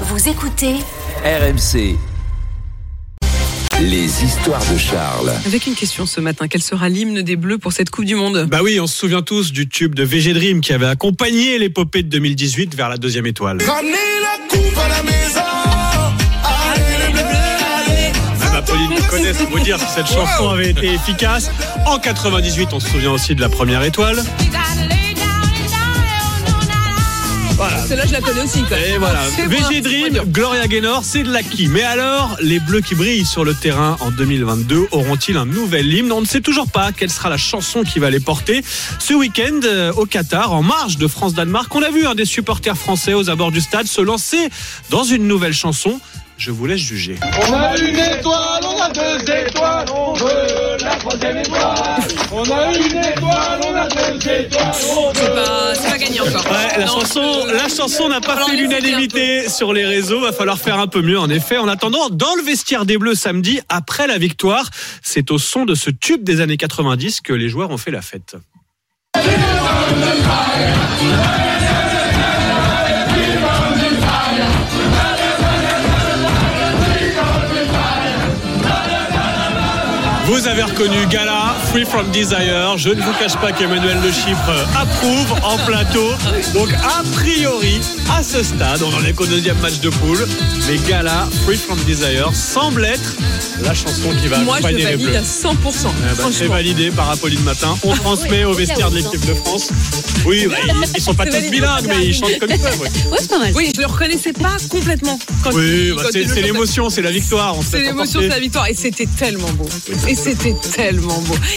Vous écoutez RMC. Les histoires de Charles. Avec une question ce matin, quel sera l'hymne des Bleus pour cette Coupe du Monde? Bah oui, on se souvient tous du tube de VG Dream qui avait accompagné l'épopée de 2018 vers la deuxième étoile. Ramenez la coupe à la maison. Allez les bleus, allez. Même Apolline le connaît, c'est vous dire si cette chanson avait été efficace. En 98, on se souvient aussi de la première étoile. Voilà. Celle-là, je la connais aussi. Quoi. Et voilà, VG Dream. Gloria Gaynor, c'est de l'acquis. Mais alors, les Bleus qui brillent sur le terrain en 2022 auront-ils un nouvel hymne? On ne sait toujours pas quelle sera la chanson qui va les porter. Ce week-end, euh, au Qatar, en marge de France-Danemark, on a vu un des supporters français aux abords du stade se lancer dans une nouvelle chanson. Je vous laisse juger. On a une étoile, on a deux étoiles, on veut la troisième étoile. On a une étoile, on a deux étoiles, on veut. Encore. Ouais, la Non, chanson, euh, la chanson n'a pas alors, fait l'unanimité sur les réseaux. Va falloir faire un peu mieux, en effet. En attendant, dans le vestiaire des Bleus samedi, après la victoire, c'est au son de ce tube des années 90 que les joueurs ont fait la fête. Vous avez reconnu Gala, Free From Desire. Je ne vous cache pas qu'Emmanuel Le Chypre approuve en plateau. Donc, a priori, à ce stade, on en est qu'au deuxième match de poule. Mais Gala, Free From Desire semble être la chanson qui va Moi, je accompagner les valide Bleus. à 100%. Eh ben, c'est franchement. validé par Apolline Matin. On transmet au vestiaire de l'équipe de France. Oui, bah, ils, ils sont pas C'est tous validé. bilingues, mais ils chantent comme ils peuvent. ouais. Ouais, c'est pas mal. Oui, je le reconnaissais pas complètement. Quand Oui, il- bah, quand c'est il le c'est chantait. l'émotion, c'est la victoire. on se C'est l'émotion, c'est la victoire. Et c'était tellement beau. Et c'était tellement beau.